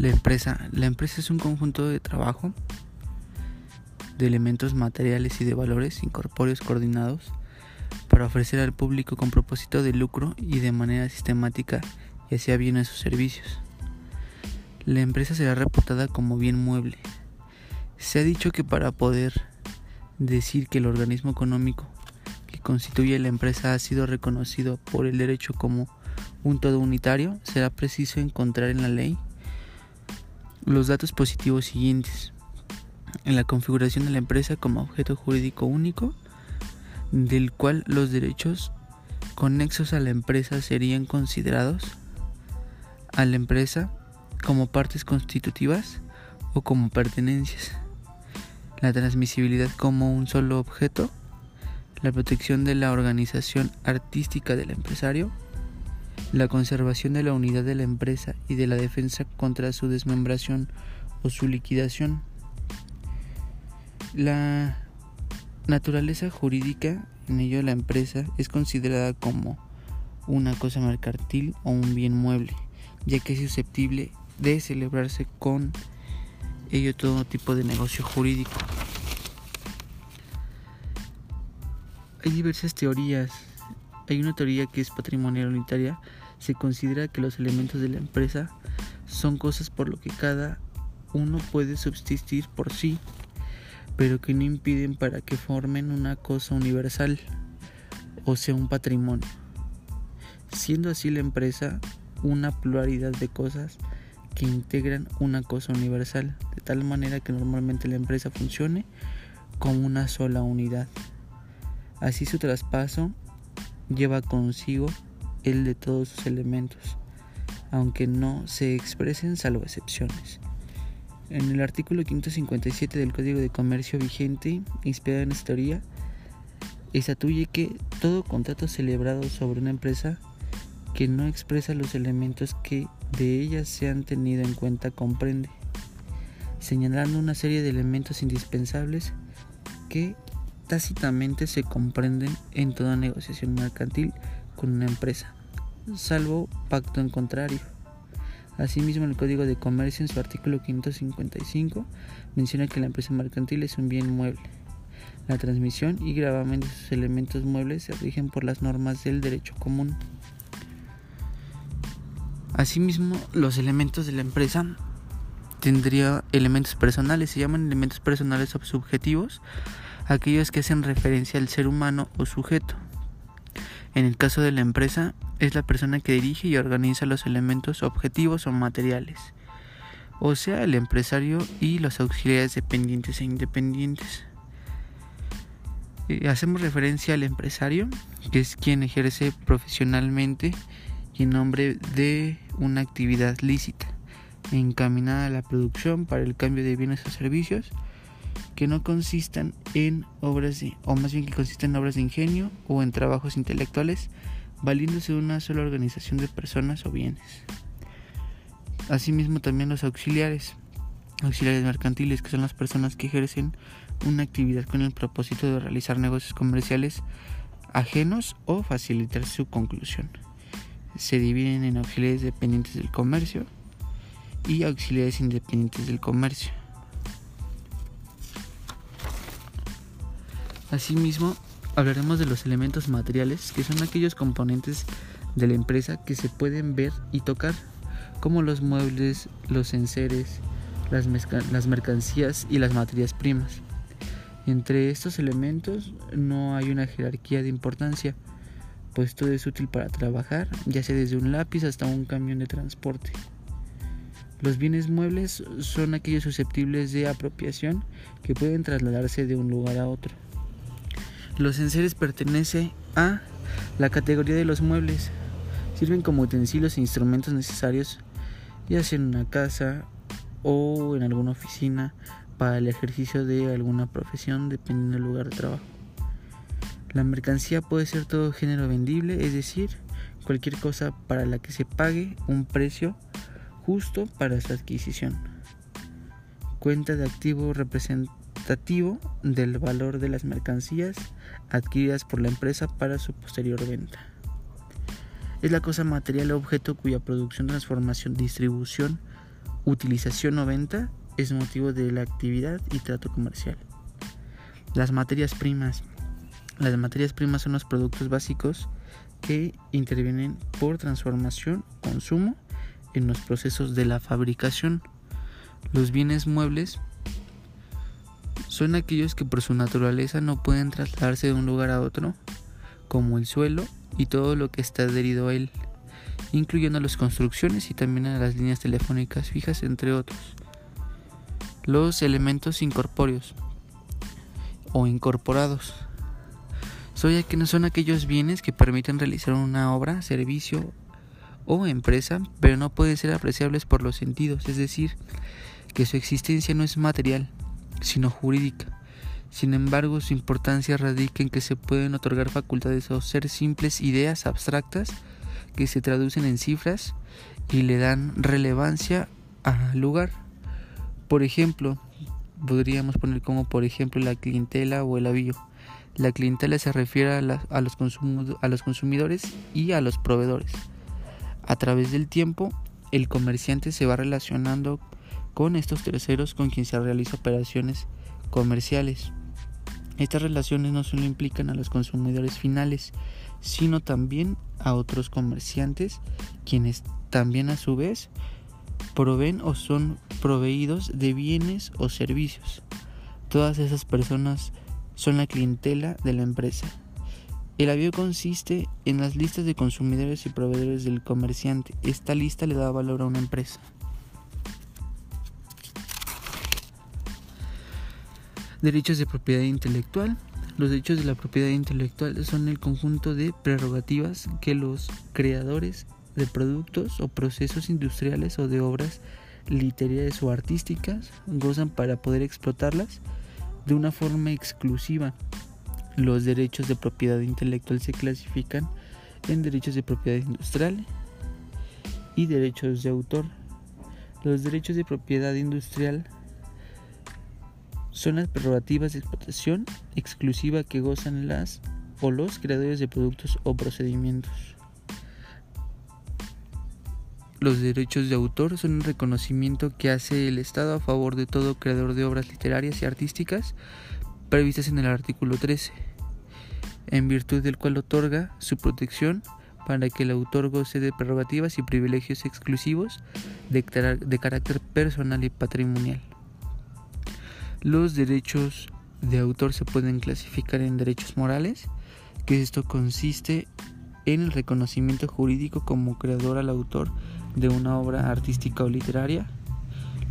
La empresa. La empresa es un conjunto de trabajo de elementos materiales y de valores incorpóreos coordinados para ofrecer al público con propósito de lucro y de manera sistemática y hacia bienes sus servicios. La empresa será reputada como bien mueble. Se ha dicho que para poder decir que el organismo económico que constituye la empresa ha sido reconocido por el derecho como un todo unitario, será preciso encontrar en la ley los datos positivos siguientes. En la configuración de la empresa como objeto jurídico único, del cual los derechos conexos a la empresa serían considerados a la empresa como partes constitutivas o como pertenencias, la transmisibilidad como un solo objeto, la protección de la organización artística del empresario, la conservación de la unidad de la empresa y de la defensa contra su desmembración o su liquidación. La naturaleza jurídica, en ello la empresa, es considerada como una cosa mercantil o un bien mueble, ya que es susceptible de celebrarse con ello todo tipo de negocio jurídico. Hay diversas teorías. Hay una teoría que es patrimonial unitaria se considera que los elementos de la empresa son cosas por lo que cada uno puede subsistir por sí, pero que no impiden para que formen una cosa universal, o sea, un patrimonio. Siendo así la empresa una pluralidad de cosas que integran una cosa universal, de tal manera que normalmente la empresa funcione como una sola unidad. Así su traspaso lleva consigo el de todos sus elementos, aunque no se expresen salvo excepciones. En el artículo 557 del Código de Comercio vigente, inspirado en esta teoría, estatuye que todo contrato celebrado sobre una empresa que no expresa los elementos que de ella se han tenido en cuenta comprende, señalando una serie de elementos indispensables que tácitamente se comprenden en toda negociación mercantil con una empresa, salvo pacto en contrario. Asimismo, el Código de Comercio en su artículo 555 menciona que la empresa mercantil es un bien mueble. La transmisión y gravamen de sus elementos muebles se rigen por las normas del derecho común. Asimismo, los elementos de la empresa tendría elementos personales, se llaman elementos personales o subjetivos, aquellos que hacen referencia al ser humano o sujeto. En el caso de la empresa, es la persona que dirige y organiza los elementos objetivos o materiales, o sea, el empresario y los auxiliares dependientes e independientes. Eh, hacemos referencia al empresario, que es quien ejerce profesionalmente y en nombre de una actividad lícita, encaminada a la producción para el cambio de bienes o servicios, que no consistan en obras de, o más bien que en obras de ingenio o en trabajos intelectuales, valiéndose de una sola organización de personas o bienes. Asimismo también los auxiliares, auxiliares mercantiles, que son las personas que ejercen una actividad con el propósito de realizar negocios comerciales ajenos o facilitar su conclusión. Se dividen en auxiliares dependientes del comercio y auxiliares independientes del comercio. Asimismo, hablaremos de los elementos materiales, que son aquellos componentes de la empresa que se pueden ver y tocar, como los muebles, los enseres, las, mercancías y las materias primas. Entre estos elementos no hay una jerarquía de importancia, pues todo es útil para trabajar, ya sea desde un lápiz hasta un camión de transporte. Los bienes muebles son aquellos susceptibles de apropiación que pueden trasladarse de un lugar a otro. Los enseres pertenecen a la categoría de los muebles. Sirven como utensilios e instrumentos necesarios, ya sea en una casa o en alguna oficina para el ejercicio de alguna profesión, dependiendo del lugar de trabajo. La mercancía puede ser todo género vendible, es decir, cualquier cosa para la que se pague un precio justo para su adquisición. Cuenta de activo representa del valor de las mercancías adquiridas por la empresa para su posterior venta. Es la cosa material o objeto cuya producción, transformación, distribución utilización o venta es motivo de la actividad y trato comercial. Las materias primas. Las materias primas son los productos básicos que intervienen por transformación, consumo en los procesos de la fabricación. Los bienes muebles son aquellos que por su naturaleza no pueden trasladarse de un lugar a otro, como el suelo y todo lo que está adherido a él, incluyendo las construcciones y también a las líneas telefónicas fijas, entre otros. Los elementos incorpóreos o incorporados son, son aquellos bienes que permiten realizar una obra, servicio o empresa, pero no pueden ser apreciables por los sentidos, es decir, que su existencia no es material, sino jurídica. Sin embargo, su importancia radica en que se pueden otorgar facultades o ser simples ideas abstractas que se traducen en cifras y le dan relevancia al lugar. Por ejemplo, podríamos poner como por ejemplo la clientela o el avío. La clientela se refiere a, los a los consumidores y a los proveedores. A través del tiempo, el comerciante se va relacionando con estos terceros con quien se realiza operaciones comerciales. Estas relaciones no solo implican a los consumidores finales, sino también a otros comerciantes, quienes también a su vez proveen o son proveídos de bienes o servicios. Todas esas personas son la clientela de la empresa. El avión consiste en las listas de consumidores y proveedores del comerciante. Esta lista le da valor a una empresa. Derechos de propiedad intelectual. Los derechos de la propiedad intelectual son el conjunto de prerrogativas que los creadores de productos o procesos industriales o de obras literarias o artísticas gozan para poder explotarlas de una forma exclusiva los derechos de propiedad intelectual se clasifican en derechos de propiedad industrial y derechos de autor. Los derechos de propiedad industrial son las prerrogativas de explotación exclusiva que gozan las o los creadores de productos o procedimientos. Los derechos de autor son un reconocimiento que hace el Estado a favor de todo creador de obras literarias y artísticas previstas en el artículo 13, en virtud del cual otorga su protección para que el autor goce de prerrogativas y privilegios exclusivos de, de carácter personal y patrimonial. Los derechos de autor se pueden clasificar en derechos morales, que esto consiste en el reconocimiento jurídico como creador al autor de una obra artística o literaria,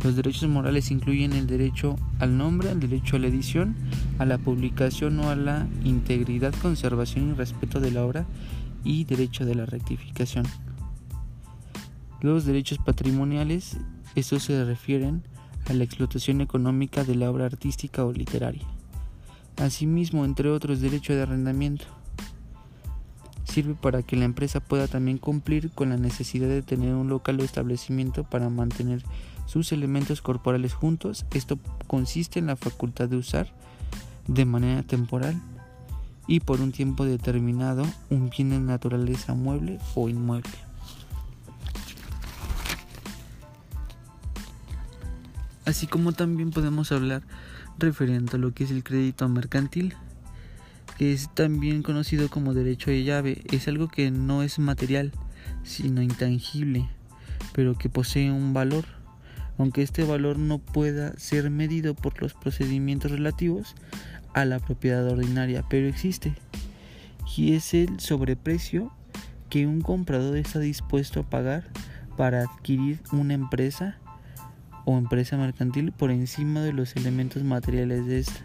los derechos morales incluyen el derecho al nombre, el derecho a la edición, a la publicación o a la integridad, conservación y respeto de la obra y derecho de la rectificación. Los derechos patrimoniales, estos se refieren a la explotación económica de la obra artística o literaria. Asimismo, entre otros, derecho de arrendamiento. Sirve para que la empresa pueda también cumplir con la necesidad de tener un local o establecimiento para mantener sus elementos corporales juntos. Esto consiste en la facultad de usar de manera temporal y por un tiempo determinado un bien de naturaleza mueble o inmueble. Así como también podemos hablar referente a lo que es el crédito mercantil, que es también conocido como derecho de llave, es algo que no es material, sino intangible, pero que posee un valor. Aunque este valor no pueda ser medido por los procedimientos relativos a la propiedad ordinaria, pero existe, y es el sobreprecio que un comprador está dispuesto a pagar para adquirir una empresa o empresa mercantil por encima de los elementos materiales de esta,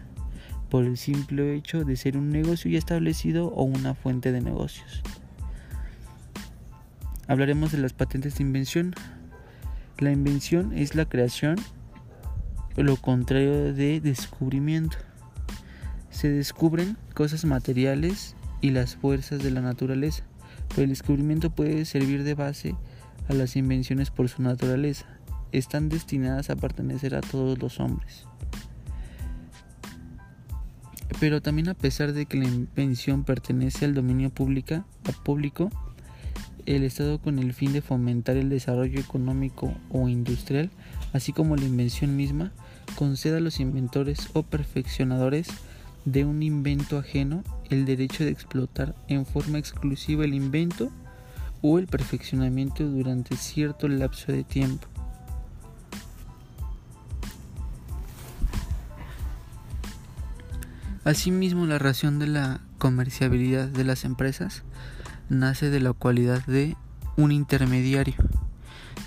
por el simple hecho de ser un negocio ya establecido o una fuente de negocios. Hablaremos de las patentes de invención. La invención es la creación, lo contrario de descubrimiento. Se descubren cosas materiales y las fuerzas de la naturaleza, pero el descubrimiento puede servir de base a las invenciones por su naturaleza. Están destinadas a pertenecer a todos los hombres. Pero también a pesar de que la invención pertenece al dominio público, el Estado con el fin de fomentar el desarrollo económico o industrial, así como la invención misma, conceda a los inventores o perfeccionadores de un invento ajeno el derecho de explotar en forma exclusiva el invento o el perfeccionamiento durante cierto lapso de tiempo. Asimismo, la razón de la comerciabilidad de las empresas nace de la cualidad de un intermediario,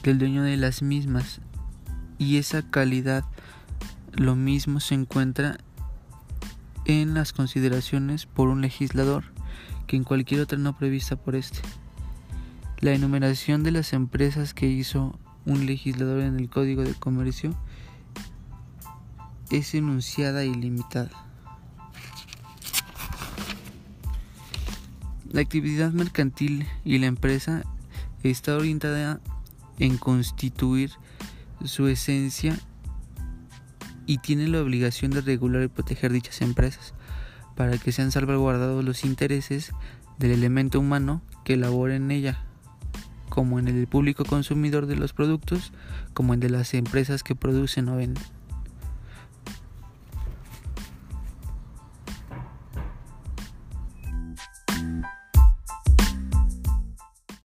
del dueño de las mismas, y esa calidad lo mismo se encuentra en las consideraciones por un legislador que en cualquier otra no prevista por este. La enumeración de las empresas que hizo un legislador en el Código de Comercio es enunciada y limitada. La actividad mercantil y la empresa está orientada en constituir su esencia y tiene la obligación de regular y proteger dichas empresas para que sean salvaguardados los intereses del elemento humano que labora en ella, como en el público consumidor de los productos, como en de las empresas que producen o venden.